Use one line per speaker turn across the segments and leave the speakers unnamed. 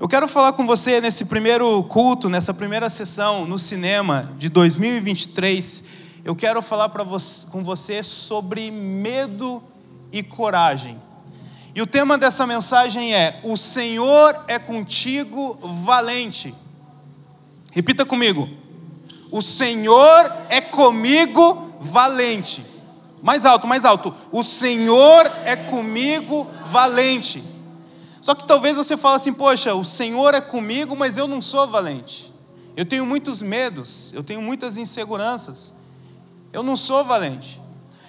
Eu quero falar com você nesse primeiro culto, nessa primeira sessão no cinema de 2023. Eu quero falar você, com você sobre medo e coragem. E o tema dessa mensagem é: O Senhor é contigo, valente. Repita comigo. O Senhor é comigo, valente. Mais alto, mais alto. O Senhor é comigo, valente. Só que talvez você fale assim: Poxa, o Senhor é comigo, mas eu não sou valente. Eu tenho muitos medos, eu tenho muitas inseguranças. Eu não sou valente.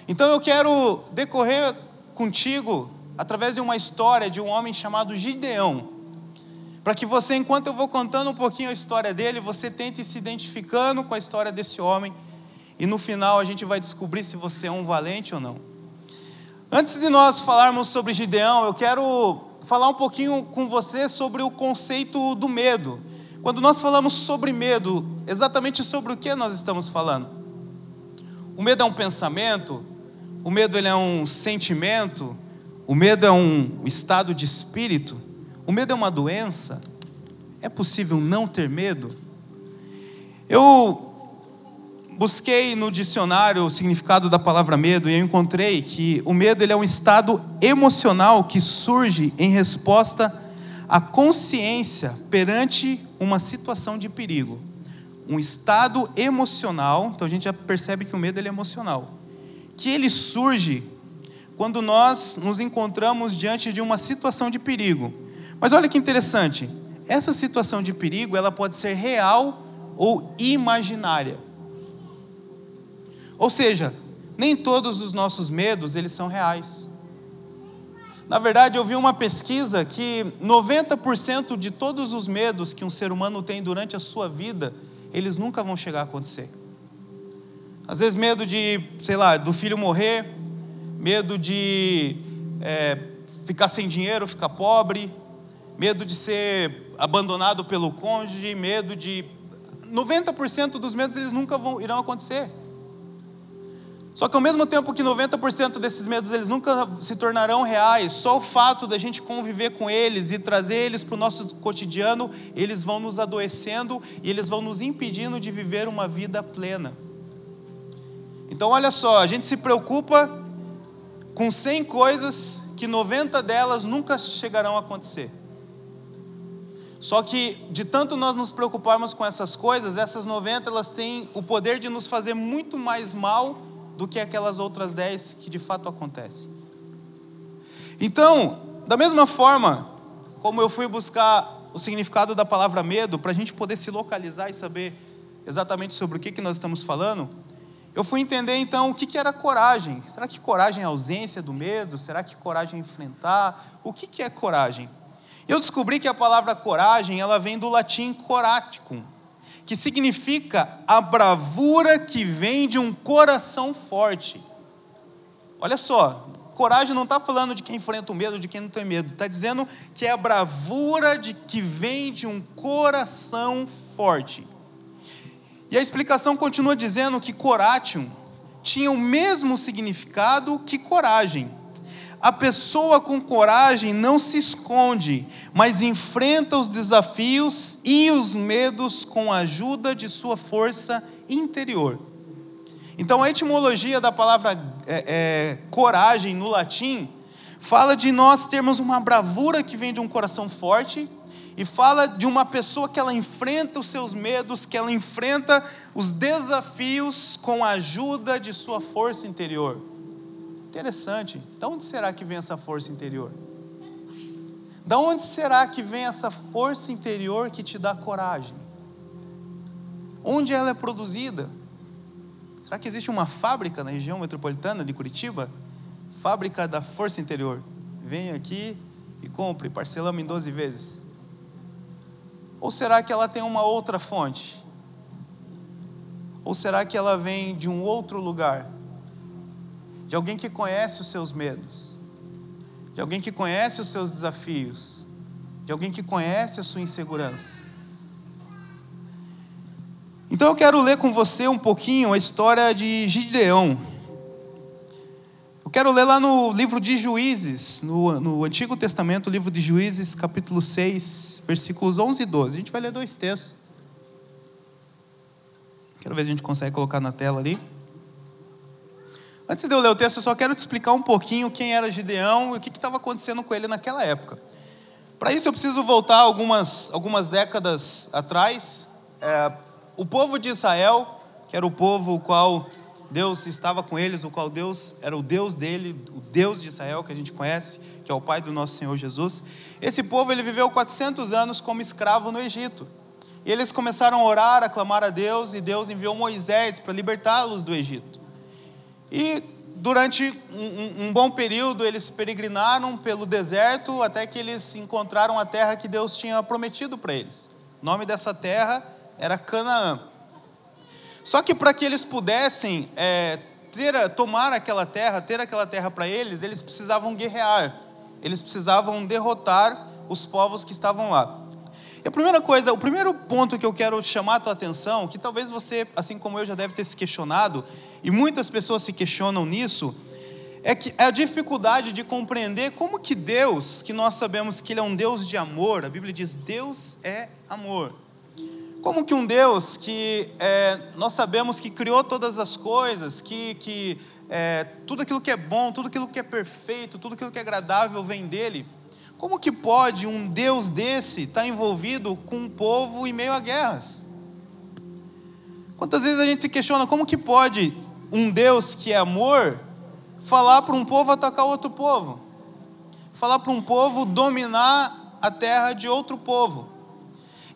Então eu quero decorrer contigo através de uma história de um homem chamado Gideão. Para que você, enquanto eu vou contando um pouquinho a história dele, você tente se identificando com a história desse homem. E no final a gente vai descobrir se você é um valente ou não. Antes de nós falarmos sobre Gideão, eu quero falar um pouquinho com você sobre o conceito do medo. Quando nós falamos sobre medo, exatamente sobre o que nós estamos falando? O medo é um pensamento, o medo ele é um sentimento, o medo é um estado de espírito? O medo é uma doença? É possível não ter medo? Eu busquei no dicionário o significado da palavra medo e eu encontrei que o medo ele é um estado emocional que surge em resposta à consciência perante uma situação de perigo. Um estado emocional, então a gente já percebe que o medo ele é emocional, que ele surge quando nós nos encontramos diante de uma situação de perigo. Mas olha que interessante, essa situação de perigo, ela pode ser real ou imaginária. Ou seja, nem todos os nossos medos, eles são reais. Na verdade, eu vi uma pesquisa que 90% de todos os medos que um ser humano tem durante a sua vida, eles nunca vão chegar a acontecer. Às vezes medo de, sei lá, do filho morrer, medo de é, ficar sem dinheiro, ficar pobre, medo de ser abandonado pelo cônjuge, medo de. 90% dos medos eles nunca vão, irão acontecer. Só que ao mesmo tempo que 90% desses medos eles nunca se tornarão reais, só o fato da gente conviver com eles e trazer eles para o nosso cotidiano, eles vão nos adoecendo e eles vão nos impedindo de viver uma vida plena. Então olha só, a gente se preocupa com 100 coisas que 90 delas nunca chegarão a acontecer. Só que de tanto nós nos preocuparmos com essas coisas, essas 90 elas têm o poder de nos fazer muito mais mal do que aquelas outras 10 que de fato acontecem. Então, da mesma forma como eu fui buscar o significado da palavra medo, para a gente poder se localizar e saber exatamente sobre o que, que nós estamos falando, eu fui entender então o que, que era coragem. Será que coragem é ausência do medo? Será que coragem é enfrentar? O que, que é coragem? Eu descobri que a palavra coragem ela vem do latim coraticum, que significa a bravura que vem de um coração forte. Olha só, coragem não está falando de quem enfrenta o medo, de quem não tem medo, está dizendo que é a bravura de que vem de um coração forte. E a explicação continua dizendo que coratium tinha o mesmo significado que coragem. A pessoa com coragem não se esconde, mas enfrenta os desafios e os medos com a ajuda de sua força interior. Então, a etimologia da palavra é, é, coragem no latim fala de nós termos uma bravura que vem de um coração forte e fala de uma pessoa que ela enfrenta os seus medos, que ela enfrenta os desafios com a ajuda de sua força interior. Interessante. De onde será que vem essa força interior? De onde será que vem essa força interior que te dá coragem? Onde ela é produzida? Será que existe uma fábrica na região metropolitana de Curitiba? Fábrica da força interior. Vem aqui e compre, parcelamos em 12 vezes. Ou será que ela tem uma outra fonte? Ou será que ela vem de um outro lugar? De alguém que conhece os seus medos, de alguém que conhece os seus desafios, de alguém que conhece a sua insegurança. Então eu quero ler com você um pouquinho a história de Gideão. Eu quero ler lá no livro de Juízes, no, no Antigo Testamento, livro de Juízes, capítulo 6, versículos 11 e 12. A gente vai ler dois textos. Quero ver se a gente consegue colocar na tela ali. Antes de eu ler o texto, eu só quero te explicar um pouquinho quem era Gideão e o que estava acontecendo com ele naquela época. Para isso, eu preciso voltar algumas, algumas décadas atrás. É, o povo de Israel, que era o povo o qual Deus estava com eles, o qual Deus era o Deus dele, o Deus de Israel que a gente conhece, que é o Pai do nosso Senhor Jesus. Esse povo ele viveu 400 anos como escravo no Egito. E eles começaram a orar, a clamar a Deus, e Deus enviou Moisés para libertá-los do Egito. E durante um, um, bom período eles peregrinaram pelo deserto até que eles encontraram a terra que Deus tinha prometido para eles. O nome dessa terra era Canaã. Só que para que eles pudessem é, ter, tomar aquela terra, ter aquela terra para eles, eles precisavam guerrear, eles precisavam derrotar os povos que estavam lá. E a primeira coisa, o primeiro ponto que eu quero chamar a tua atenção, que talvez você, assim como eu, já deve ter se questionado, e muitas pessoas se questionam nisso, é que é a dificuldade de compreender como que Deus, que nós sabemos que Ele é um Deus de amor, a Bíblia diz Deus é amor. Como que um Deus que é, nós sabemos que criou todas as coisas, que, que é, tudo aquilo que é bom, tudo aquilo que é perfeito, tudo aquilo que é agradável vem dele, como que pode um Deus desse estar envolvido com um povo em meio a guerras? Quantas vezes a gente se questiona como que pode um Deus que é amor falar para um povo atacar outro povo? Falar para um povo dominar a terra de outro povo?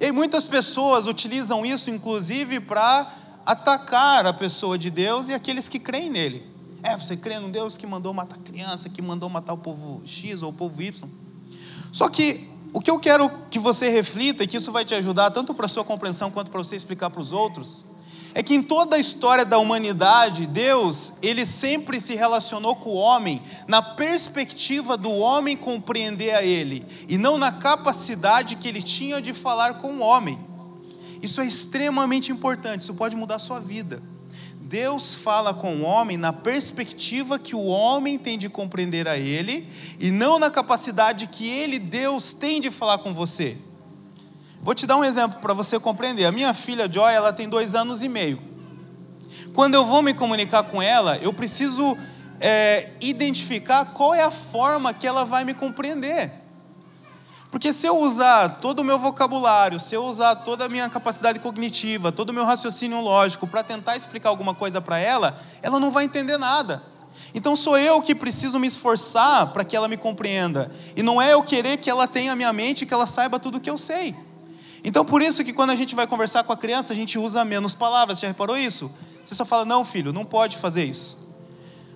E muitas pessoas utilizam isso, inclusive, para atacar a pessoa de Deus e aqueles que creem nele. É, você crê num Deus que mandou matar criança, que mandou matar o povo X ou o povo Y. Só que o que eu quero que você reflita, e que isso vai te ajudar tanto para a sua compreensão quanto para você explicar para os outros, é que em toda a história da humanidade, Deus, ele sempre se relacionou com o homem na perspectiva do homem compreender a ele, e não na capacidade que ele tinha de falar com o homem. Isso é extremamente importante, isso pode mudar a sua vida. Deus fala com o homem na perspectiva que o homem tem de compreender a ele, e não na capacidade que ele, Deus, tem de falar com você. Vou te dar um exemplo para você compreender. A minha filha Joy, ela tem dois anos e meio. Quando eu vou me comunicar com ela, eu preciso é, identificar qual é a forma que ela vai me compreender. Porque se eu usar todo o meu vocabulário, se eu usar toda a minha capacidade cognitiva, todo o meu raciocínio lógico para tentar explicar alguma coisa para ela, ela não vai entender nada. Então sou eu que preciso me esforçar para que ela me compreenda. E não é eu querer que ela tenha a minha mente e que ela saiba tudo o que eu sei. Então por isso que quando a gente vai conversar com a criança, a gente usa menos palavras. Você já reparou isso? Você só fala, não, filho, não pode fazer isso.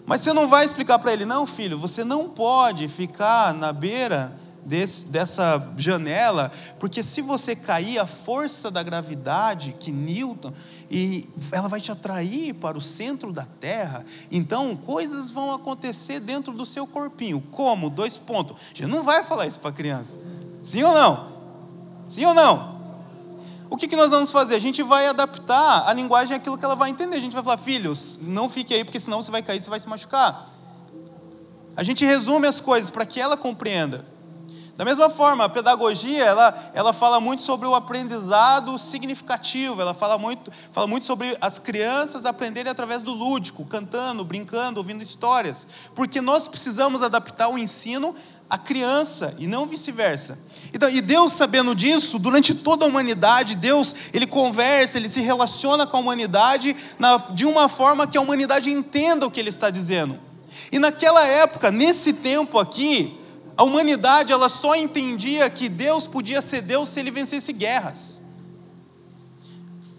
Mas você não vai explicar para ele, não, filho, você não pode ficar na beira desse, dessa janela, porque se você cair, a força da gravidade que Newton, e ela vai te atrair para o centro da Terra, então coisas vão acontecer dentro do seu corpinho. Como? Dois pontos. A gente não vai falar isso para a criança. Sim ou não? Sim ou não? O que, que nós vamos fazer? A gente vai adaptar a linguagem àquilo que ela vai entender. A gente vai falar, filhos, não fique aí, porque senão você vai cair, você vai se machucar. A gente resume as coisas para que ela compreenda. Da mesma forma, a pedagogia, ela, ela fala muito sobre o aprendizado significativo, ela fala muito, fala muito sobre as crianças aprenderem através do lúdico, cantando, brincando, ouvindo histórias, porque nós precisamos adaptar o ensino à criança e não vice-versa. Então, e Deus sabendo disso, durante toda a humanidade, Deus, ele conversa, ele se relaciona com a humanidade na, de uma forma que a humanidade entenda o que ele está dizendo. E naquela época, nesse tempo aqui, a humanidade ela só entendia que Deus podia ser Deus se ele vencesse guerras.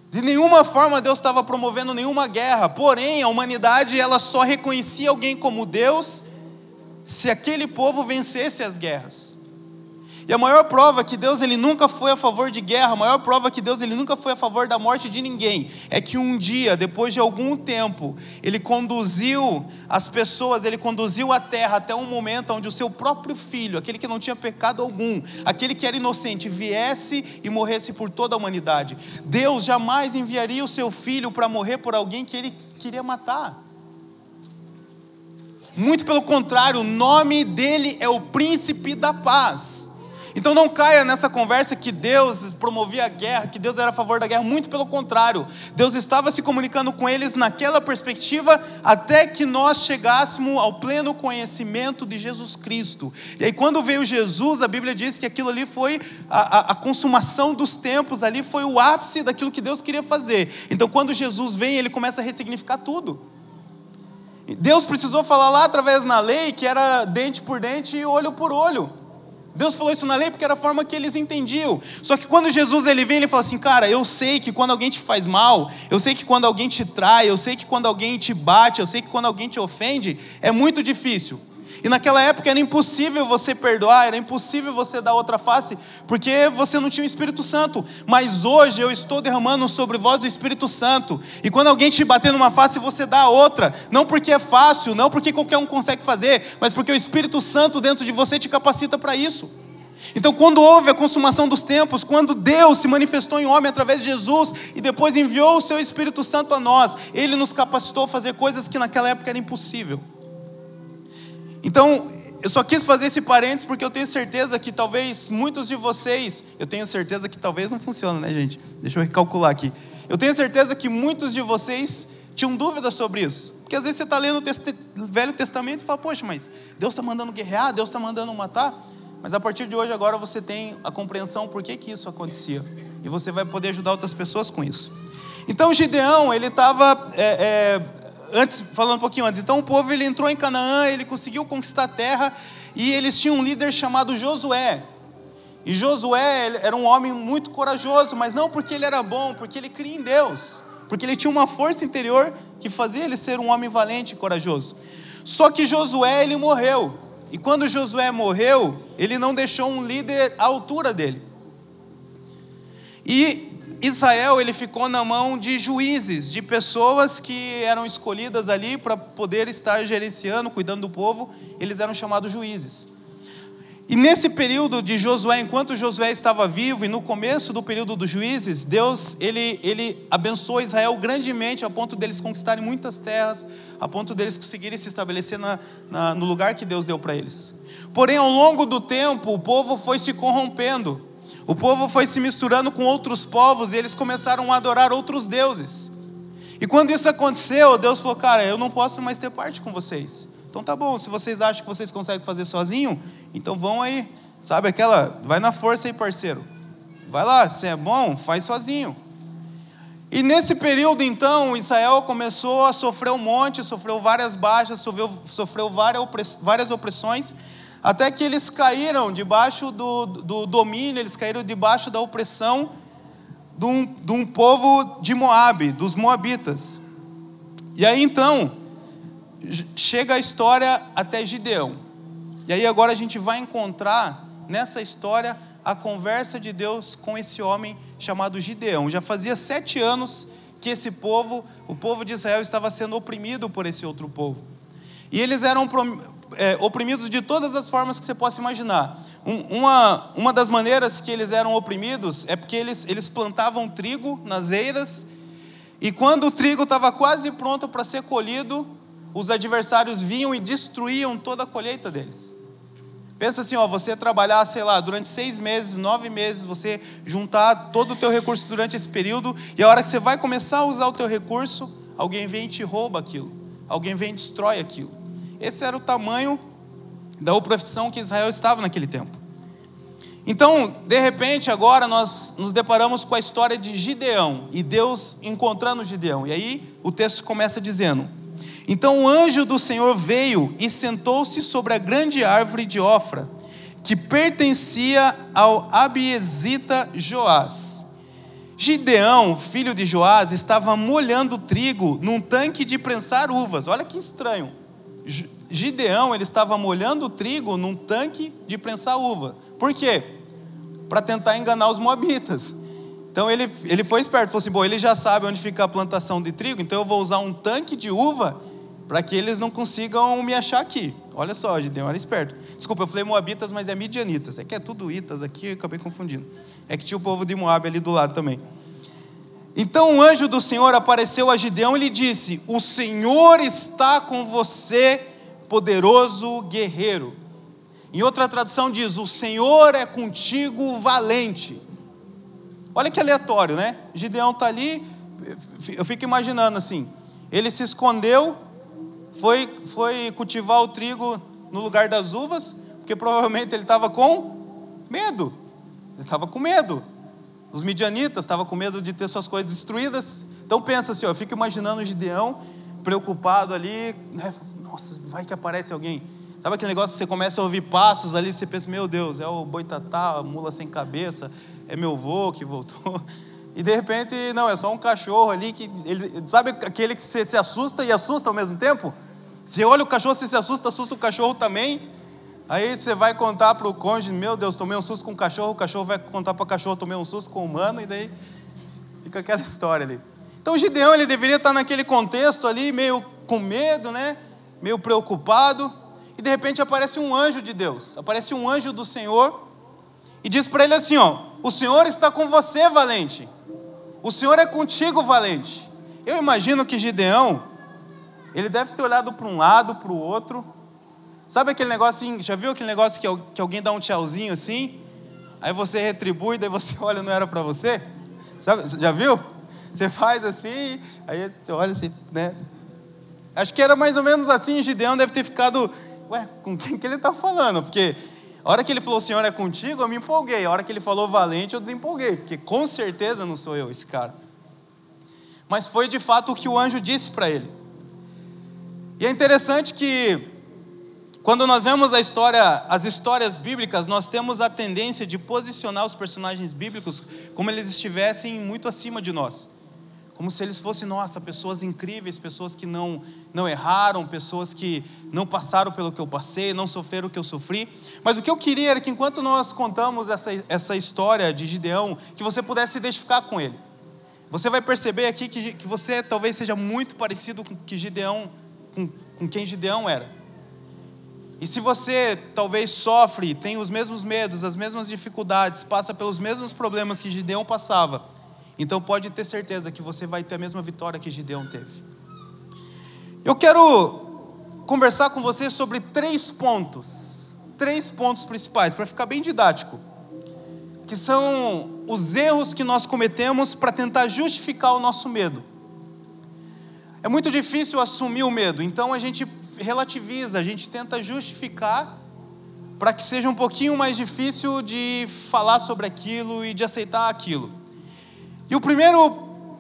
De nenhuma forma Deus estava promovendo nenhuma guerra, porém a humanidade ela só reconhecia alguém como Deus se aquele povo vencesse as guerras. E a maior prova que Deus ele nunca foi a favor de guerra, a maior prova que Deus ele nunca foi a favor da morte de ninguém, é que um dia, depois de algum tempo, ele conduziu as pessoas, ele conduziu a terra até um momento onde o seu próprio filho, aquele que não tinha pecado algum, aquele que era inocente, viesse e morresse por toda a humanidade. Deus jamais enviaria o seu filho para morrer por alguém que ele queria matar. Muito pelo contrário, o nome dele é o príncipe da paz. Então não caia nessa conversa que Deus promovia a guerra, que Deus era a favor da guerra, muito pelo contrário. Deus estava se comunicando com eles naquela perspectiva até que nós chegássemos ao pleno conhecimento de Jesus Cristo. E aí quando veio Jesus, a Bíblia diz que aquilo ali foi a, a, a consumação dos tempos, ali foi o ápice daquilo que Deus queria fazer. Então quando Jesus vem, ele começa a ressignificar tudo. Deus precisou falar lá através na lei que era dente por dente e olho por olho. Deus falou isso na lei porque era a forma que eles entendiam. Só que quando Jesus ele vem, ele fala assim: "Cara, eu sei que quando alguém te faz mal, eu sei que quando alguém te trai, eu sei que quando alguém te bate, eu sei que quando alguém te ofende, é muito difícil. E naquela época era impossível você perdoar, era impossível você dar outra face, porque você não tinha o Espírito Santo. Mas hoje eu estou derramando sobre vós o Espírito Santo. E quando alguém te bater numa face, você dá a outra. Não porque é fácil, não porque qualquer um consegue fazer, mas porque o Espírito Santo dentro de você te capacita para isso. Então, quando houve a consumação dos tempos, quando Deus se manifestou em homem através de Jesus e depois enviou o seu Espírito Santo a nós, ele nos capacitou a fazer coisas que naquela época era impossível. Então, eu só quis fazer esse parênteses porque eu tenho certeza que talvez muitos de vocês, eu tenho certeza que talvez não funcione, né, gente? Deixa eu recalcular aqui. Eu tenho certeza que muitos de vocês tinham dúvidas sobre isso. Porque às vezes você está lendo o Velho Testamento e fala, poxa, mas Deus está mandando guerrear, Deus está mandando matar. Mas a partir de hoje, agora você tem a compreensão por que, que isso acontecia. E você vai poder ajudar outras pessoas com isso. Então Gideão, ele estava é, é, antes, falando um pouquinho antes, então o povo ele entrou em Canaã, ele conseguiu conquistar a terra e eles tinham um líder chamado Josué. E Josué era um homem muito corajoso, mas não porque ele era bom, porque ele cria em Deus, porque ele tinha uma força interior que fazia ele ser um homem valente e corajoso. Só que Josué ele morreu. E quando Josué morreu, ele não deixou um líder à altura dele. E Israel ele ficou na mão de juízes, de pessoas que eram escolhidas ali para poder estar gerenciando, cuidando do povo, eles eram chamados juízes. E nesse período de Josué, enquanto Josué estava vivo e no começo do período dos juízes, Deus ele, ele abençoou Israel grandemente a ponto deles conquistarem muitas terras, a ponto deles conseguirem se estabelecer na, na, no lugar que Deus deu para eles. Porém, ao longo do tempo, o povo foi se corrompendo. O povo foi se misturando com outros povos e eles começaram a adorar outros deuses. E quando isso aconteceu, Deus falou: Cara, eu não posso mais ter parte com vocês. Então tá bom, se vocês acham que vocês conseguem fazer sozinho, então vão aí. Sabe aquela, vai na força aí, parceiro. Vai lá, se é bom, faz sozinho. E nesse período, então, Israel começou a sofrer um monte, sofreu várias baixas, sofreu, sofreu várias opressões, até que eles caíram debaixo do, do domínio, eles caíram debaixo da opressão de um, de um povo de Moabe, dos Moabitas. E aí então, chega a história até Gideão. E aí agora a gente vai encontrar nessa história a conversa de Deus com esse homem chamado Gideão. Já fazia sete anos que esse povo, o povo de Israel, estava sendo oprimido por esse outro povo. E eles eram é, oprimidos de todas as formas que você possa imaginar. Um, uma, uma das maneiras que eles eram oprimidos é porque eles, eles plantavam trigo nas eiras, e quando o trigo estava quase pronto para ser colhido, os adversários vinham e destruíam toda a colheita deles. Pensa assim, ó, você trabalhar, sei lá, durante seis meses, nove meses, você juntar todo o teu recurso durante esse período, e a hora que você vai começar a usar o teu recurso, alguém vem e te rouba aquilo, alguém vem e destrói aquilo. Esse era o tamanho da opressão que Israel estava naquele tempo. Então, de repente, agora nós nos deparamos com a história de Gideão e Deus encontrando Gideão. E aí o texto começa dizendo: Então o anjo do Senhor veio e sentou-se sobre a grande árvore de Ofra, que pertencia ao Abiesita Joás. Gideão, filho de Joás, estava molhando trigo num tanque de prensar uvas. Olha que estranho. Gideão ele estava molhando o trigo num tanque de prensar uva. Por quê? Para tentar enganar os moabitas. Então ele, ele foi esperto, falou assim: bom, ele já sabe onde fica a plantação de trigo, então eu vou usar um tanque de uva para que eles não consigam me achar aqui. Olha só, Gideão era esperto. Desculpa, eu falei moabitas, mas é midianitas. É que é tudo itas aqui, eu acabei confundindo. É que tinha o povo de Moab ali do lado também. Então o anjo do Senhor apareceu a Gideão e lhe disse: O Senhor está com você, poderoso guerreiro. Em outra tradução diz: O Senhor é contigo valente. Olha que aleatório, né? Gideão está ali, eu fico imaginando assim: ele se escondeu, foi, foi cultivar o trigo no lugar das uvas, porque provavelmente ele estava com medo. Ele estava com medo. Os midianitas estavam com medo de ter suas coisas destruídas. Então pensa assim, ó, eu fico imaginando o Gideão preocupado ali, né? nossa, vai que aparece alguém. Sabe aquele negócio que você começa a ouvir passos ali, você pensa, meu Deus, é o boitatá, a mula sem cabeça, é meu vô que voltou. E de repente, não, é só um cachorro ali que. Ele, sabe aquele que você se assusta e assusta ao mesmo tempo? Você olha o cachorro, você se assusta, assusta o cachorro também. Aí você vai contar para o cônjuge, meu Deus, tomei um susto com o cachorro, o cachorro vai contar para o cachorro, tomei um susto com o humano, e daí fica aquela história ali. Então Gideão, ele deveria estar naquele contexto ali, meio com medo, né? Meio preocupado. E de repente aparece um anjo de Deus, aparece um anjo do Senhor, e diz para ele assim: ó, o Senhor está com você, valente. O Senhor é contigo, valente. Eu imagino que Gideão, ele deve ter olhado para um lado, para o outro. Sabe aquele negócio assim, já viu aquele negócio que, que alguém dá um tchauzinho assim? Aí você retribui, daí você olha, não era para você? Sabe, já viu? Você faz assim, aí você olha assim, né? Acho que era mais ou menos assim, Gideão deve ter ficado, ué, com quem que ele está falando? Porque a hora que ele falou, Senhor é contigo, eu me empolguei. A hora que ele falou valente, eu desempolguei, porque com certeza não sou eu esse cara. Mas foi de fato o que o anjo disse para ele. E é interessante que quando nós vemos a história, as histórias bíblicas, nós temos a tendência de posicionar os personagens bíblicos como eles estivessem muito acima de nós como se eles fossem, nossa, pessoas incríveis, pessoas que não, não erraram, pessoas que não passaram pelo que eu passei, não sofreram o que eu sofri. Mas o que eu queria era que enquanto nós contamos essa, essa história de Gideão, que você pudesse se identificar com ele. Você vai perceber aqui que, que você talvez seja muito parecido com, que Gideão, com, com quem Gideão era. E se você talvez sofre, tem os mesmos medos, as mesmas dificuldades, passa pelos mesmos problemas que Gideão passava, então pode ter certeza que você vai ter a mesma vitória que Gideão teve. Eu quero conversar com você sobre três pontos, três pontos principais, para ficar bem didático, que são os erros que nós cometemos para tentar justificar o nosso medo. É muito difícil assumir o medo, então a gente relativiza, a gente tenta justificar para que seja um pouquinho mais difícil de falar sobre aquilo e de aceitar aquilo. E o primeiro,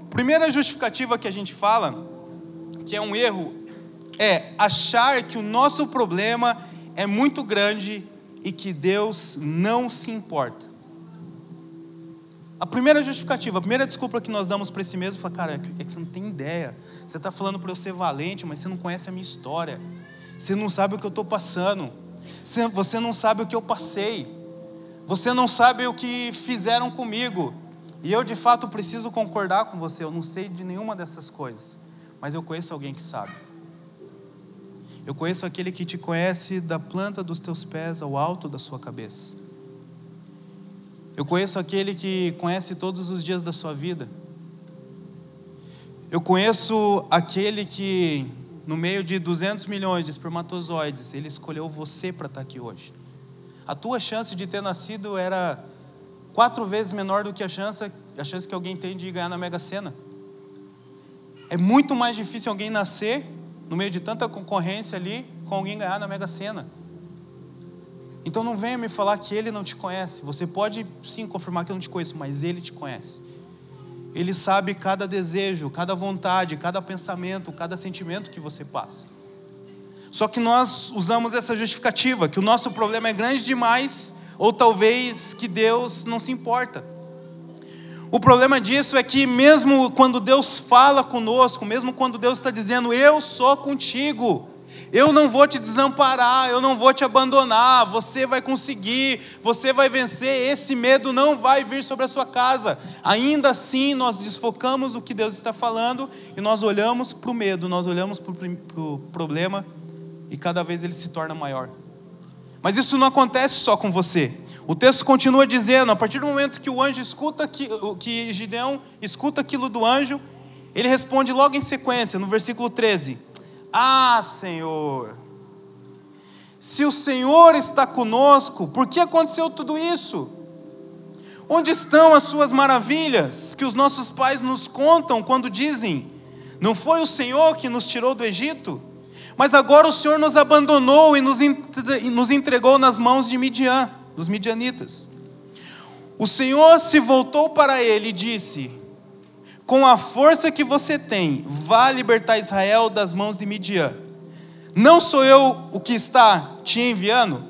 primeira justificativa que a gente fala, que é um erro, é achar que o nosso problema é muito grande e que Deus não se importa. A primeira justificativa, a primeira desculpa que nós damos para esse mesmo, é cara, é que você não tem ideia. Você está falando para eu ser valente, mas você não conhece a minha história. Você não sabe o que eu estou passando. Você não sabe o que eu passei. Você não sabe o que fizeram comigo. E eu de fato preciso concordar com você, eu não sei de nenhuma dessas coisas, mas eu conheço alguém que sabe. Eu conheço aquele que te conhece da planta dos teus pés ao alto da sua cabeça. Eu conheço aquele que conhece todos os dias da sua vida. Eu conheço aquele que, no meio de 200 milhões de espermatozoides, ele escolheu você para estar aqui hoje. A tua chance de ter nascido era quatro vezes menor do que a chance, a chance que alguém tem de ganhar na Mega Sena. É muito mais difícil alguém nascer no meio de tanta concorrência ali com alguém ganhar na Mega Sena. Então não venha me falar que ele não te conhece. Você pode sim confirmar que eu não te conheço, mas ele te conhece. Ele sabe cada desejo, cada vontade, cada pensamento, cada sentimento que você passa. Só que nós usamos essa justificativa, que o nosso problema é grande demais ou talvez que Deus não se importa. O problema disso é que, mesmo quando Deus fala conosco, mesmo quando Deus está dizendo, Eu sou contigo, eu não vou te desamparar, eu não vou te abandonar, você vai conseguir, você vai vencer, esse medo não vai vir sobre a sua casa. Ainda assim, nós desfocamos o que Deus está falando e nós olhamos para o medo, nós olhamos para o problema e cada vez ele se torna maior. Mas isso não acontece só com você. O texto continua dizendo: a partir do momento que o anjo escuta, que, que Gideão escuta aquilo do anjo, ele responde logo em sequência, no versículo 13: Ah, Senhor, Se o Senhor está conosco, por que aconteceu tudo isso? Onde estão as suas maravilhas que os nossos pais nos contam quando dizem: Não foi o Senhor que nos tirou do Egito? Mas agora o Senhor nos abandonou e nos entregou nas mãos de Midian, dos midianitas. O Senhor se voltou para ele e disse: Com a força que você tem, vá libertar Israel das mãos de Midian. Não sou eu o que está te enviando?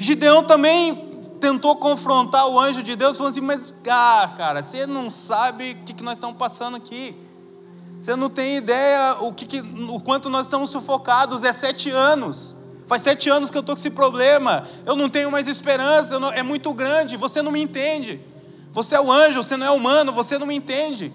Gideão também tentou confrontar o anjo de Deus, falando assim: Mas, ah, cara, você não sabe o que nós estamos passando aqui. Você não tem ideia o, que, o quanto nós estamos sufocados. É sete anos. Faz sete anos que eu estou com esse problema. Eu não tenho mais esperança. Não, é muito grande. Você não me entende. Você é o anjo, você não é humano. Você não me entende.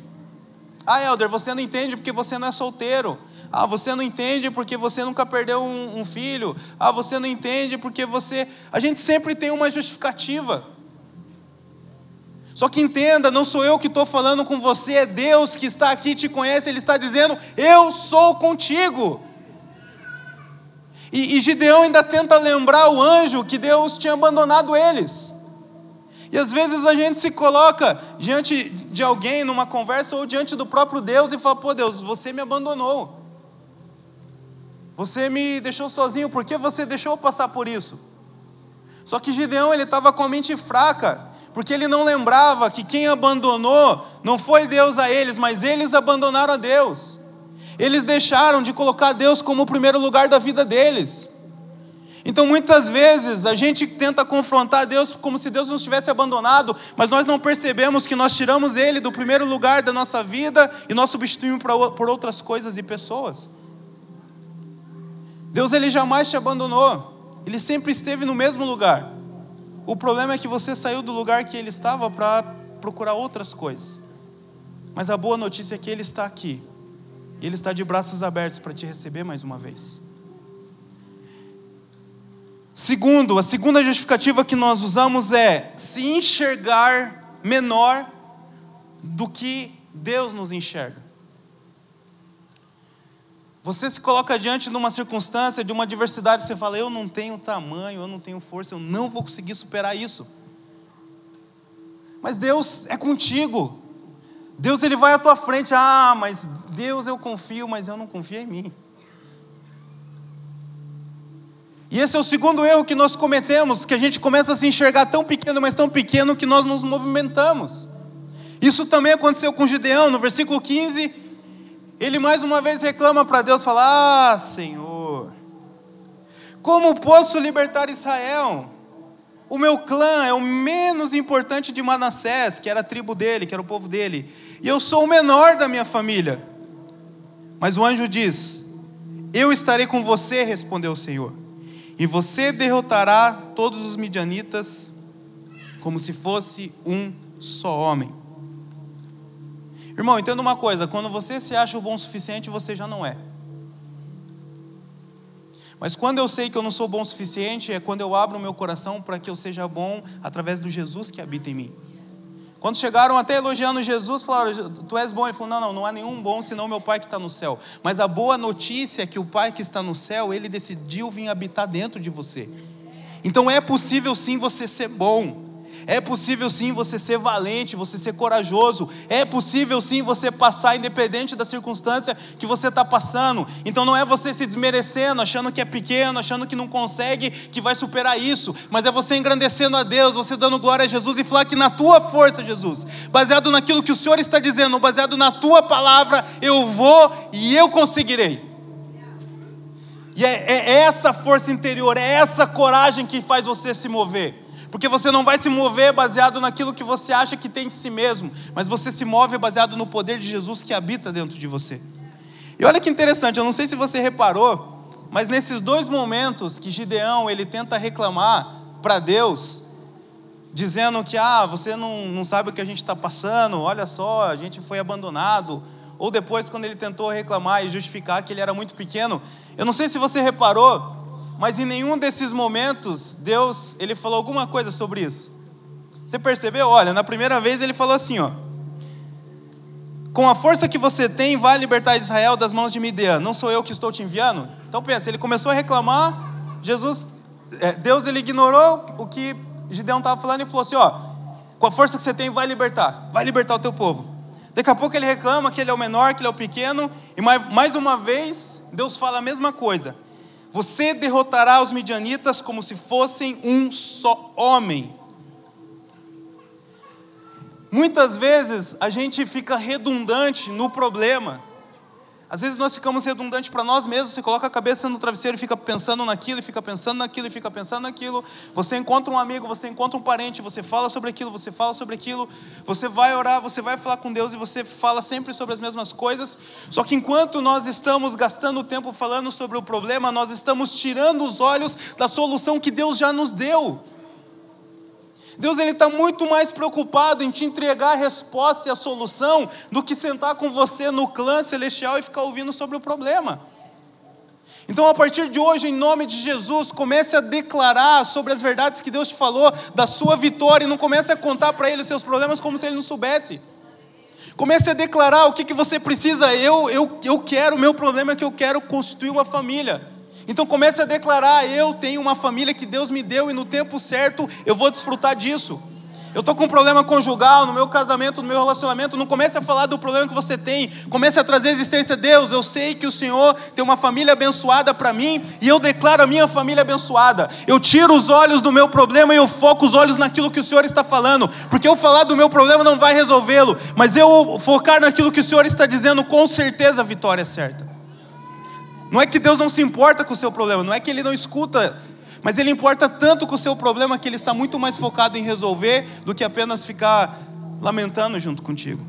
Ah, Helder, você não entende porque você não é solteiro. Ah, você não entende porque você nunca perdeu um, um filho. Ah, você não entende porque você. A gente sempre tem uma justificativa. Só que entenda, não sou eu que estou falando com você, é Deus que está aqui, te conhece, Ele está dizendo: Eu sou contigo. E, e Gideão ainda tenta lembrar o anjo que Deus tinha abandonado eles. E às vezes a gente se coloca diante de alguém numa conversa ou diante do próprio Deus e fala: Pô, Deus, você me abandonou. Você me deixou sozinho, por que você deixou eu passar por isso? Só que Gideão ele estava com a mente fraca porque ele não lembrava que quem abandonou não foi Deus a eles, mas eles abandonaram a Deus. Eles deixaram de colocar Deus como o primeiro lugar da vida deles. Então muitas vezes a gente tenta confrontar Deus como se Deus nos tivesse abandonado, mas nós não percebemos que nós tiramos Ele do primeiro lugar da nossa vida e nós substituímos por outras coisas e pessoas. Deus ele jamais te abandonou, Ele sempre esteve no mesmo lugar. O problema é que você saiu do lugar que ele estava para procurar outras coisas. Mas a boa notícia é que ele está aqui. Ele está de braços abertos para te receber mais uma vez. Segundo, a segunda justificativa que nós usamos é se enxergar menor do que Deus nos enxerga. Você se coloca diante de uma circunstância, de uma adversidade, você fala: Eu não tenho tamanho, eu não tenho força, eu não vou conseguir superar isso. Mas Deus é contigo. Deus ele vai à tua frente. Ah, mas Deus eu confio, mas eu não confio em mim. E esse é o segundo erro que nós cometemos, que a gente começa a se enxergar tão pequeno, mas tão pequeno que nós nos movimentamos. Isso também aconteceu com Gideão, no versículo 15, ele mais uma vez reclama para Deus, fala: Ah, Senhor, como posso libertar Israel? O meu clã é o menos importante de Manassés, que era a tribo dele, que era o povo dele, e eu sou o menor da minha família. Mas o anjo diz: Eu estarei com você, respondeu o Senhor, e você derrotará todos os midianitas como se fosse um só homem. Irmão, entenda uma coisa: quando você se acha bom o suficiente, você já não é. Mas quando eu sei que eu não sou bom o suficiente, é quando eu abro o meu coração para que eu seja bom através do Jesus que habita em mim. Quando chegaram até elogiando Jesus, falaram: Tu és bom. Ele falou: Não, não, não há nenhum bom senão meu Pai que está no céu. Mas a boa notícia é que o Pai que está no céu, ele decidiu vir habitar dentro de você. Então é possível sim você ser bom. É possível sim você ser valente, você ser corajoso. É possível sim você passar, independente da circunstância que você está passando. Então não é você se desmerecendo, achando que é pequeno, achando que não consegue, que vai superar isso. Mas é você engrandecendo a Deus, você dando glória a Jesus e falar que na tua força, Jesus, baseado naquilo que o Senhor está dizendo, baseado na tua palavra, eu vou e eu conseguirei. E é, é essa força interior, é essa coragem que faz você se mover. Porque você não vai se mover baseado naquilo que você acha que tem de si mesmo, mas você se move baseado no poder de Jesus que habita dentro de você. E olha que interessante, eu não sei se você reparou, mas nesses dois momentos que Gideão ele tenta reclamar para Deus, dizendo que ah, você não, não sabe o que a gente está passando, olha só, a gente foi abandonado, ou depois quando ele tentou reclamar e justificar que ele era muito pequeno, eu não sei se você reparou, mas em nenhum desses momentos Deus ele falou alguma coisa sobre isso. Você percebeu? Olha, na primeira vez ele falou assim, ó: Com a força que você tem, vai libertar Israel das mãos de Midian. Não sou eu que estou te enviando? Então pensa, ele começou a reclamar Jesus, é, Deus ele ignorou o que Gideão estava falando e falou assim: ó, com a força que você tem, vai libertar, vai libertar o teu povo. Daqui a pouco ele reclama que ele é o menor, que ele é o pequeno, e mais, mais uma vez Deus fala a mesma coisa. Você derrotará os midianitas como se fossem um só homem. Muitas vezes a gente fica redundante no problema. Às vezes nós ficamos redundantes para nós mesmos, você coloca a cabeça no travesseiro e fica pensando naquilo, e fica pensando naquilo, e fica pensando naquilo. Você encontra um amigo, você encontra um parente, você fala sobre aquilo, você fala sobre aquilo. Você vai orar, você vai falar com Deus e você fala sempre sobre as mesmas coisas. Só que enquanto nós estamos gastando tempo falando sobre o problema, nós estamos tirando os olhos da solução que Deus já nos deu. Deus ele está muito mais preocupado em te entregar a resposta e a solução do que sentar com você no clã celestial e ficar ouvindo sobre o problema. Então, a partir de hoje, em nome de Jesus, comece a declarar sobre as verdades que Deus te falou, da sua vitória, e não comece a contar para Ele os seus problemas como se Ele não soubesse. Comece a declarar o que, que você precisa. Eu, eu, eu quero, o meu problema é que eu quero constituir uma família. Então comece a declarar: eu tenho uma família que Deus me deu e no tempo certo eu vou desfrutar disso. Eu estou com um problema conjugal no meu casamento, no meu relacionamento. Não comece a falar do problema que você tem. Comece a trazer a existência. Deus, eu sei que o Senhor tem uma família abençoada para mim e eu declaro a minha família abençoada. Eu tiro os olhos do meu problema e eu foco os olhos naquilo que o Senhor está falando. Porque eu falar do meu problema não vai resolvê-lo. Mas eu focar naquilo que o Senhor está dizendo, com certeza a vitória é certa. Não é que Deus não se importa com o seu problema, não é que Ele não escuta, mas Ele importa tanto com o seu problema que Ele está muito mais focado em resolver do que apenas ficar lamentando junto contigo.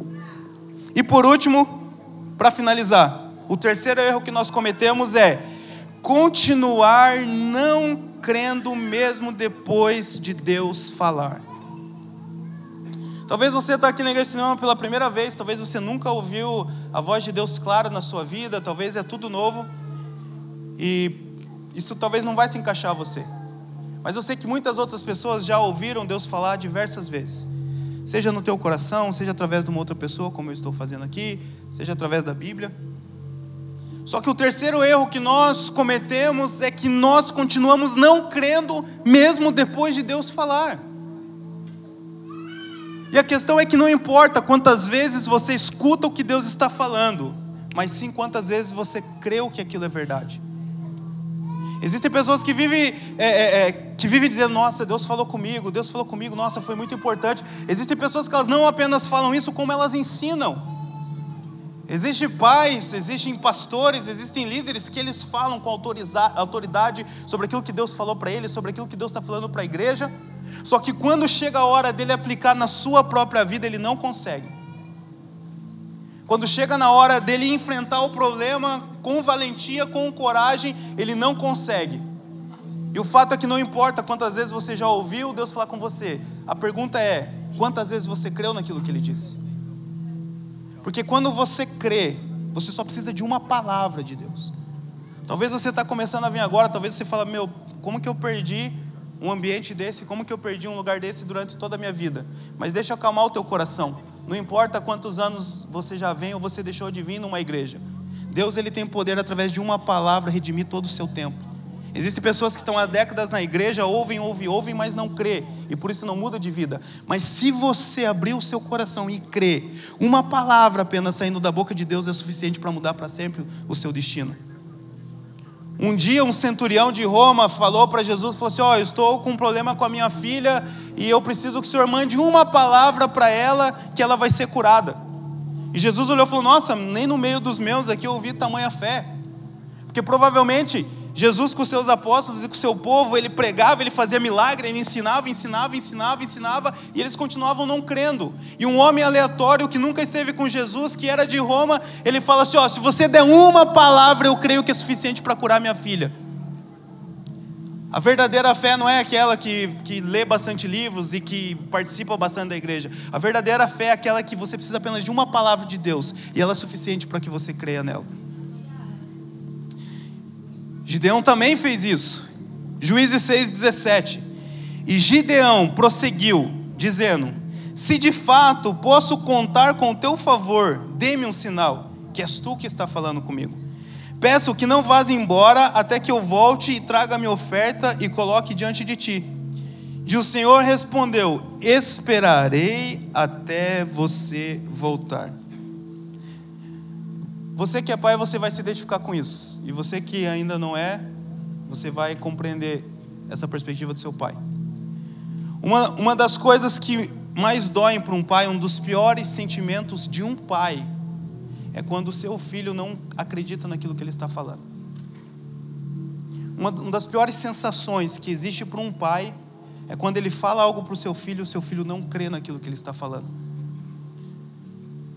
E por último, para finalizar, o terceiro erro que nós cometemos é continuar não crendo mesmo depois de Deus falar. Talvez você está aqui na igreja cinema pela primeira vez, talvez você nunca ouviu a voz de Deus clara na sua vida, talvez é tudo novo. E isso talvez não vai se encaixar a você. Mas eu sei que muitas outras pessoas já ouviram Deus falar diversas vezes. Seja no teu coração, seja através de uma outra pessoa, como eu estou fazendo aqui, seja através da Bíblia. Só que o terceiro erro que nós cometemos é que nós continuamos não crendo, mesmo depois de Deus falar. E a questão é que não importa quantas vezes você escuta o que Deus está falando, mas sim quantas vezes você creu que aquilo é verdade. Existem pessoas que vivem, é, é, é, que vivem dizendo: Nossa, Deus falou comigo, Deus falou comigo, nossa, foi muito importante. Existem pessoas que elas não apenas falam isso, como elas ensinam. Existem pais, existem pastores, existem líderes que eles falam com autoridade sobre aquilo que Deus falou para eles, sobre aquilo que Deus está falando para a igreja. Só que quando chega a hora dele aplicar na sua própria vida, ele não consegue. Quando chega na hora dele enfrentar o problema com valentia, com coragem, ele não consegue. E o fato é que não importa quantas vezes você já ouviu Deus falar com você, a pergunta é: quantas vezes você creu naquilo que ele disse? Porque quando você crê, você só precisa de uma palavra de Deus. Talvez você está começando a vir agora, talvez você fale: Meu, como que eu perdi um ambiente desse? Como que eu perdi um lugar desse durante toda a minha vida? Mas deixa eu acalmar o teu coração. Não importa quantos anos você já vem ou você deixou de vir numa igreja. Deus ele tem poder através de uma palavra redimir todo o seu tempo. Existem pessoas que estão há décadas na igreja, ouvem, ouvem, ouvem, mas não crê, e por isso não muda de vida. Mas se você abrir o seu coração e crer, uma palavra apenas saindo da boca de Deus é suficiente para mudar para sempre o seu destino. Um dia um centurião de Roma falou para Jesus, falou assim: "Ó, oh, estou com um problema com a minha filha e eu preciso que o Senhor mande uma palavra para ela que ela vai ser curada. E Jesus olhou e falou: Nossa, nem no meio dos meus aqui eu ouvi tamanha fé. Porque provavelmente Jesus com seus apóstolos e com seu povo, ele pregava, ele fazia milagre, ele ensinava, ensinava, ensinava, ensinava, e eles continuavam não crendo. E um homem aleatório que nunca esteve com Jesus, que era de Roma, ele fala assim: Ó, se você der uma palavra, eu creio que é suficiente para curar minha filha. A verdadeira fé não é aquela que, que lê bastante livros e que participa bastante da igreja. A verdadeira fé é aquela que você precisa apenas de uma palavra de Deus e ela é suficiente para que você creia nela. Gideão também fez isso. Juízes 6,17. E Gideão prosseguiu, dizendo: Se de fato posso contar com o teu favor, dê-me um sinal, que és tu que está falando comigo. Peço que não vás embora até que eu volte e traga minha oferta e coloque diante de ti. E o Senhor respondeu: Esperarei até você voltar. Você que é pai, você vai se identificar com isso. E você que ainda não é, você vai compreender essa perspectiva do seu pai. Uma, uma das coisas que mais doem para um pai, um dos piores sentimentos de um pai, é quando o seu filho não acredita naquilo que ele está falando. Uma, das piores sensações que existe para um pai é quando ele fala algo para o seu filho e o seu filho não crê naquilo que ele está falando.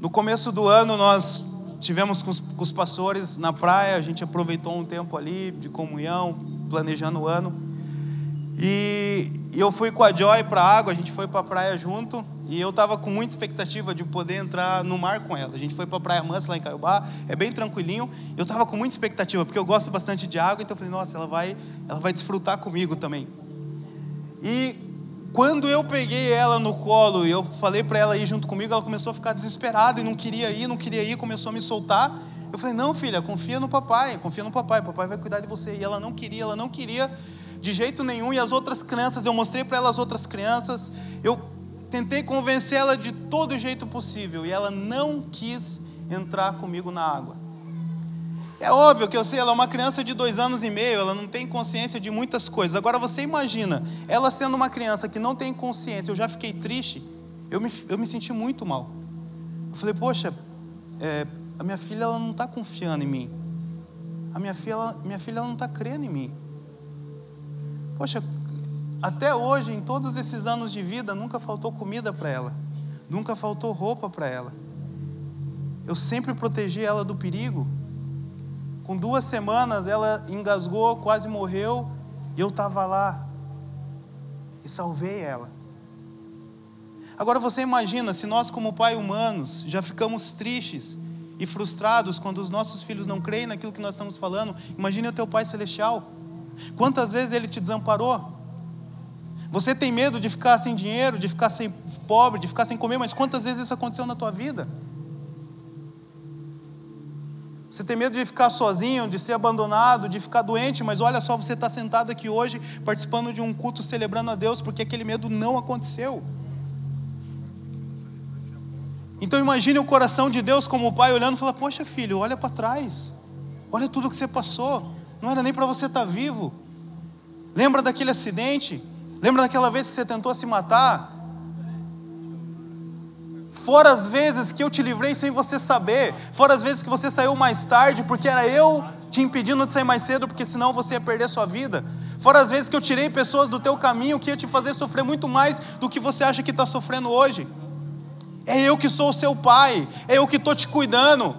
No começo do ano, nós tivemos com os, com os pastores na praia, a gente aproveitou um tempo ali de comunhão, planejando o ano. E, e eu fui com a Joy para a água, a gente foi para a praia junto. E eu estava com muita expectativa de poder entrar no mar com ela. A gente foi para a Praia Mansa, lá em Caiobá, é bem tranquilinho. Eu estava com muita expectativa, porque eu gosto bastante de água, então eu falei, nossa, ela vai, ela vai desfrutar comigo também. E quando eu peguei ela no colo e eu falei para ela ir junto comigo, ela começou a ficar desesperada e não queria ir, não queria ir, começou a me soltar. Eu falei, não, filha, confia no papai, confia no papai, papai vai cuidar de você. E ela não queria, ela não queria de jeito nenhum. E as outras crianças, eu mostrei para ela as outras crianças, eu tentei convencê-la de todo jeito possível e ela não quis entrar comigo na água. É óbvio que eu sei, ela é uma criança de dois anos e meio, ela não tem consciência de muitas coisas. Agora você imagina, ela sendo uma criança que não tem consciência, eu já fiquei triste, eu me, eu me senti muito mal. Eu falei, poxa, é, a minha filha ela não está confiando em mim. A minha filha, minha filha ela não está crendo em mim. Poxa, até hoje, em todos esses anos de vida, nunca faltou comida para ela, nunca faltou roupa para ela. Eu sempre protegi ela do perigo. Com duas semanas, ela engasgou, quase morreu, e eu estava lá e salvei ela. Agora você imagina, se nós, como pai humanos, já ficamos tristes e frustrados quando os nossos filhos não creem naquilo que nós estamos falando, imagine o teu Pai Celestial. Quantas vezes ele te desamparou? Você tem medo de ficar sem dinheiro, de ficar sem pobre, de ficar sem comer, mas quantas vezes isso aconteceu na tua vida? Você tem medo de ficar sozinho, de ser abandonado, de ficar doente, mas olha só, você está sentado aqui hoje participando de um culto celebrando a Deus, porque aquele medo não aconteceu. Então imagine o coração de Deus como o pai olhando e falando: Poxa filho, olha para trás, olha tudo que você passou, não era nem para você estar tá vivo. Lembra daquele acidente? Lembra daquela vez que você tentou se matar? Fora as vezes que eu te livrei sem você saber, fora as vezes que você saiu mais tarde, porque era eu te impedindo de sair mais cedo, porque senão você ia perder sua vida. Fora as vezes que eu tirei pessoas do teu caminho que ia te fazer sofrer muito mais do que você acha que está sofrendo hoje. É eu que sou o seu pai, é eu que estou te cuidando.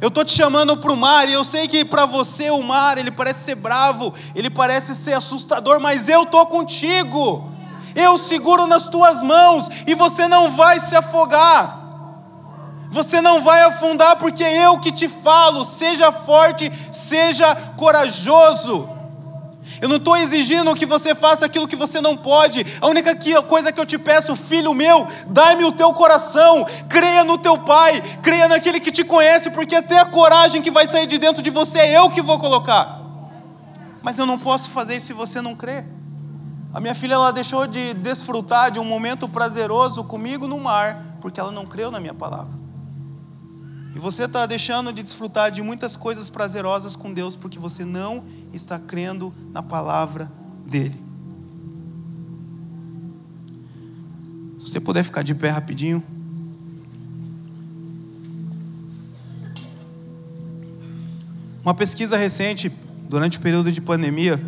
Eu estou te chamando para o mar e eu sei que para você o mar ele parece ser bravo, ele parece ser assustador, mas eu estou contigo. Eu seguro nas tuas mãos e você não vai se afogar. Você não vai afundar porque eu que te falo. Seja forte, seja corajoso. Eu não estou exigindo que você faça aquilo que você não pode. A única coisa que eu te peço, filho meu, dai-me o teu coração, creia no teu pai, creia naquele que te conhece, porque até a coragem que vai sair de dentro de você é eu que vou colocar. Mas eu não posso fazer isso se você não crê. A minha filha ela deixou de desfrutar de um momento prazeroso comigo no mar, porque ela não creu na minha palavra. E você está deixando de desfrutar de muitas coisas prazerosas com Deus porque você não está crendo na palavra dEle. Se você puder ficar de pé rapidinho. Uma pesquisa recente, durante o período de pandemia,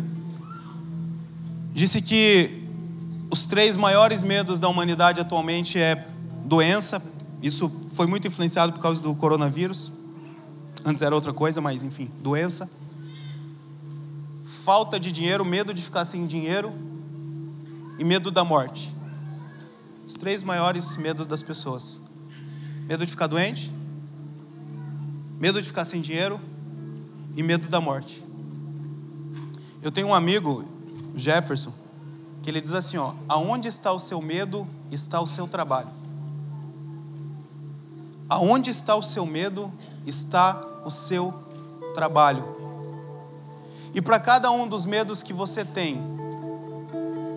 disse que os três maiores medos da humanidade atualmente é doença, isso foi muito influenciado por causa do coronavírus. Antes era outra coisa, mas enfim, doença. Falta de dinheiro, medo de ficar sem dinheiro e medo da morte. Os três maiores medos das pessoas: medo de ficar doente, medo de ficar sem dinheiro e medo da morte. Eu tenho um amigo, Jefferson, que ele diz assim: ó, aonde está o seu medo, está o seu trabalho. Aonde está o seu medo, está o seu trabalho. E para cada um dos medos que você tem,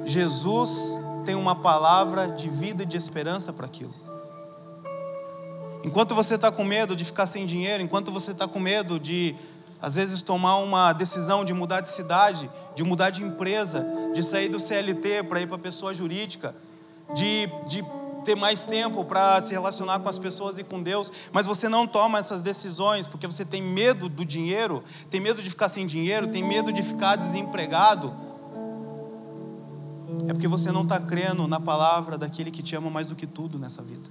Jesus tem uma palavra de vida e de esperança para aquilo. Enquanto você está com medo de ficar sem dinheiro, enquanto você está com medo de, às vezes, tomar uma decisão de mudar de cidade, de mudar de empresa, de sair do CLT para ir para a pessoa jurídica, de, de ter mais tempo para se relacionar com as pessoas e com Deus, mas você não toma essas decisões porque você tem medo do dinheiro, tem medo de ficar sem dinheiro, tem medo de ficar desempregado. É porque você não está crendo na palavra daquele que te ama mais do que tudo nessa vida.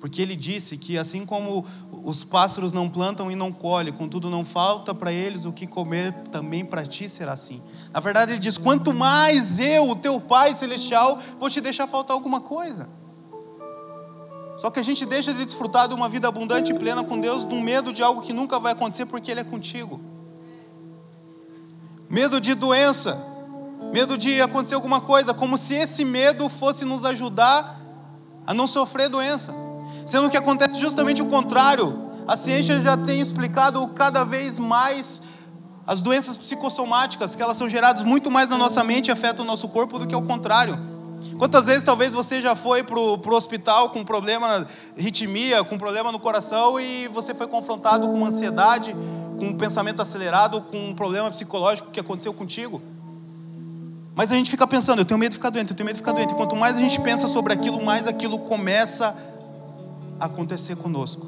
Porque ele disse que assim como os pássaros não plantam e não colhem, contudo não falta para eles o que comer, também para ti será assim. Na verdade, ele diz: quanto mais eu, o teu Pai celestial, vou te deixar faltar alguma coisa. Só que a gente deixa de desfrutar de uma vida abundante e plena com Deus, do medo de algo que nunca vai acontecer porque Ele é contigo. Medo de doença, medo de acontecer alguma coisa, como se esse medo fosse nos ajudar a não sofrer doença. Sendo que acontece justamente o contrário. A ciência já tem explicado cada vez mais as doenças psicossomáticas, que elas são geradas muito mais na nossa mente e afetam o nosso corpo do que o contrário. Quantas vezes talvez você já foi para o hospital com problema, ritmia, com problema no coração e você foi confrontado com ansiedade, com um pensamento acelerado, com um problema psicológico que aconteceu contigo? Mas a gente fica pensando, eu tenho medo de ficar doente, eu tenho medo de ficar doente. E quanto mais a gente pensa sobre aquilo, mais aquilo começa a acontecer conosco.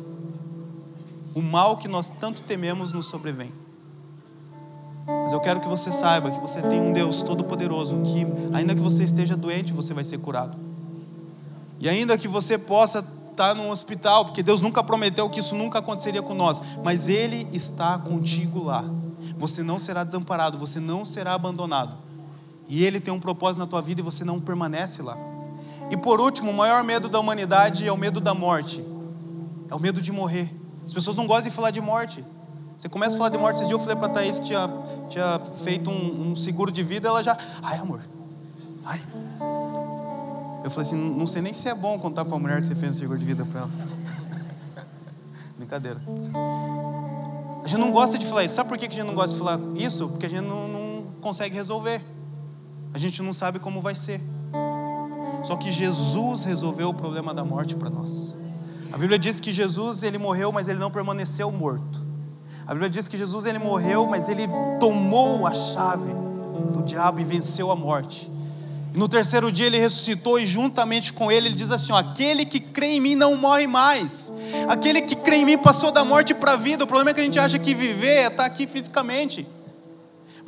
O mal que nós tanto tememos nos sobrevém. Mas eu quero que você saiba que você tem um Deus todo-poderoso, que ainda que você esteja doente, você vai ser curado. E ainda que você possa estar num hospital, porque Deus nunca prometeu que isso nunca aconteceria com nós, mas Ele está contigo lá. Você não será desamparado, você não será abandonado. E Ele tem um propósito na tua vida e você não permanece lá. E por último, o maior medo da humanidade é o medo da morte. É o medo de morrer. As pessoas não gostam de falar de morte. Você começa a falar de morte. Esse dia eu falei para Thaís que tinha, tinha feito um, um, seguro de vida. Ela já, ai amor, ai. Eu falei assim: não sei nem se é bom contar para a mulher que você fez um seguro de vida para ela. Brincadeira. A gente não gosta de falar isso. Sabe por que a gente não gosta de falar isso? Porque a gente não, não consegue resolver. A gente não sabe como vai ser. Só que Jesus resolveu o problema da morte para nós. A Bíblia diz que Jesus ele morreu, mas ele não permaneceu morto. A Bíblia diz que Jesus ele morreu, mas ele tomou a chave do diabo e venceu a morte. E no terceiro dia ele ressuscitou e juntamente com ele ele diz assim: ó, aquele que crê em mim não morre mais. Aquele que crê em mim passou da morte para a vida. O problema é que a gente acha que viver é estar aqui fisicamente.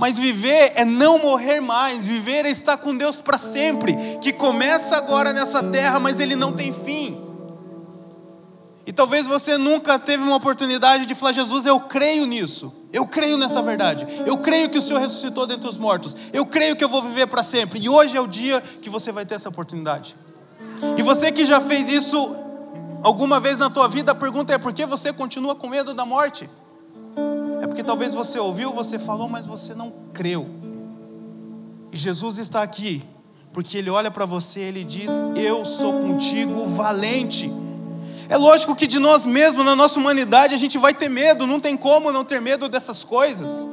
Mas viver é não morrer mais, viver é estar com Deus para sempre, que começa agora nessa terra, mas ele não tem fim. E talvez você nunca teve uma oportunidade de falar: Jesus, eu creio nisso, eu creio nessa verdade, eu creio que o Senhor ressuscitou dentre os mortos, eu creio que eu vou viver para sempre, e hoje é o dia que você vai ter essa oportunidade. E você que já fez isso alguma vez na tua vida, a pergunta é: por que você continua com medo da morte? É porque talvez você ouviu, você falou, mas você não creu. E Jesus está aqui, porque Ele olha para você e Ele diz: Eu sou contigo, valente. É lógico que de nós mesmos, na nossa humanidade, a gente vai ter medo, não tem como não ter medo dessas coisas.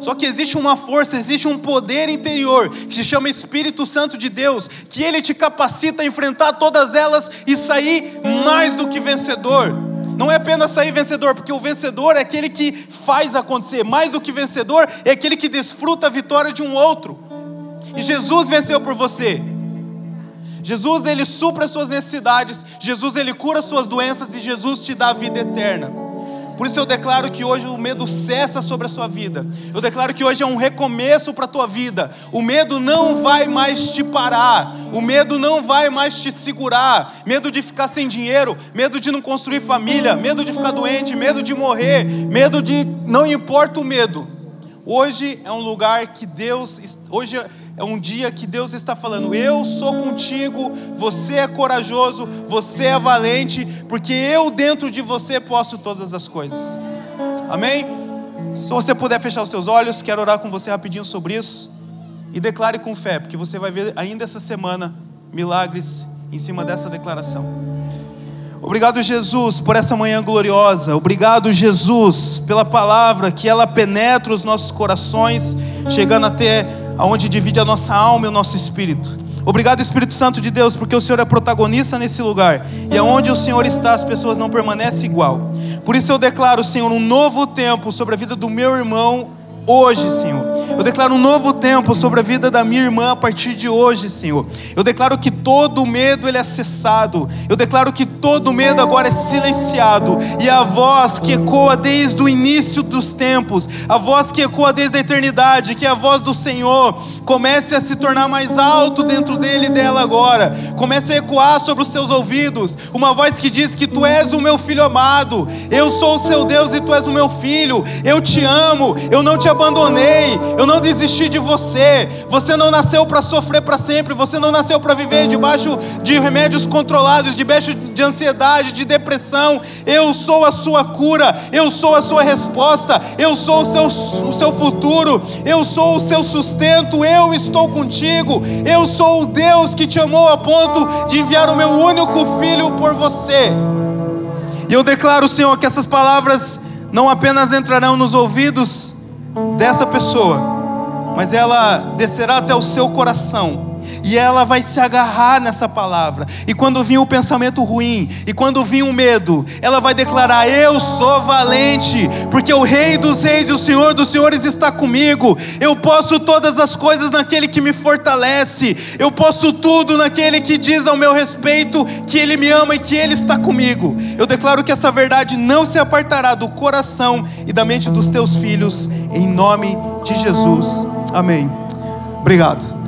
Só que existe uma força, existe um poder interior que se chama Espírito Santo de Deus, que ele te capacita a enfrentar todas elas e sair mais do que vencedor. Não é apenas sair vencedor, porque o vencedor é aquele que faz acontecer. Mais do que vencedor é aquele que desfruta a vitória de um outro. E Jesus venceu por você. Jesus ele supra as suas necessidades, Jesus ele cura as suas doenças e Jesus te dá a vida eterna. Por isso eu declaro que hoje o medo cessa sobre a sua vida. Eu declaro que hoje é um recomeço para a tua vida. O medo não vai mais te parar. O medo não vai mais te segurar. Medo de ficar sem dinheiro, medo de não construir família, medo de ficar doente, medo de morrer, medo de não importa o medo. Hoje é um lugar que Deus hoje é um dia que Deus está falando: Eu sou contigo, você é corajoso, você é valente, porque eu dentro de você posso todas as coisas. Amém? Se você puder fechar os seus olhos, quero orar com você rapidinho sobre isso. E declare com fé, porque você vai ver ainda essa semana milagres em cima dessa declaração. Obrigado, Jesus, por essa manhã gloriosa. Obrigado, Jesus, pela palavra que ela penetra os nossos corações, chegando até aonde divide a nossa alma e o nosso espírito. Obrigado, Espírito Santo de Deus, porque o Senhor é protagonista nesse lugar. E aonde o Senhor está, as pessoas não permanecem igual. Por isso eu declaro, Senhor, um novo tempo sobre a vida do meu irmão hoje, Senhor. Eu declaro um novo tempo sobre a vida da minha irmã a partir de hoje, Senhor. Eu declaro que todo medo ele é cessado. Eu declaro que todo medo agora é silenciado e a voz que ecoa desde o início dos tempos, a voz que ecoa desde a eternidade, que é a voz do Senhor, comece a se tornar mais alto dentro dele e dela agora. Comece a ecoar sobre os seus ouvidos, uma voz que diz que tu és o meu filho amado. Eu sou o seu Deus e tu és o meu filho. Eu te amo. Eu não te abandonei, eu não desisti de você. Você não nasceu para sofrer para sempre, você não nasceu para viver debaixo de remédios controlados, debaixo de ansiedade, de depressão. Eu sou a sua cura, eu sou a sua resposta, eu sou o seu, o seu futuro, eu sou o seu sustento, eu estou contigo. Eu sou o Deus que te amou a ponto de enviar o meu único filho por você. E eu declaro, Senhor, que essas palavras não apenas entrarão nos ouvidos dessa pessoa, mas ela descerá até o seu coração e ela vai se agarrar nessa palavra. E quando vir o pensamento ruim, e quando vir o medo, ela vai declarar: Eu sou valente, porque o Rei dos Reis e o Senhor dos Senhores está comigo. Eu posso todas as coisas naquele que me fortalece. Eu posso tudo naquele que diz ao meu respeito que Ele me ama e que Ele está comigo. Eu declaro que essa verdade não se apartará do coração e da mente dos teus filhos, em nome de Jesus. Amém. Obrigado.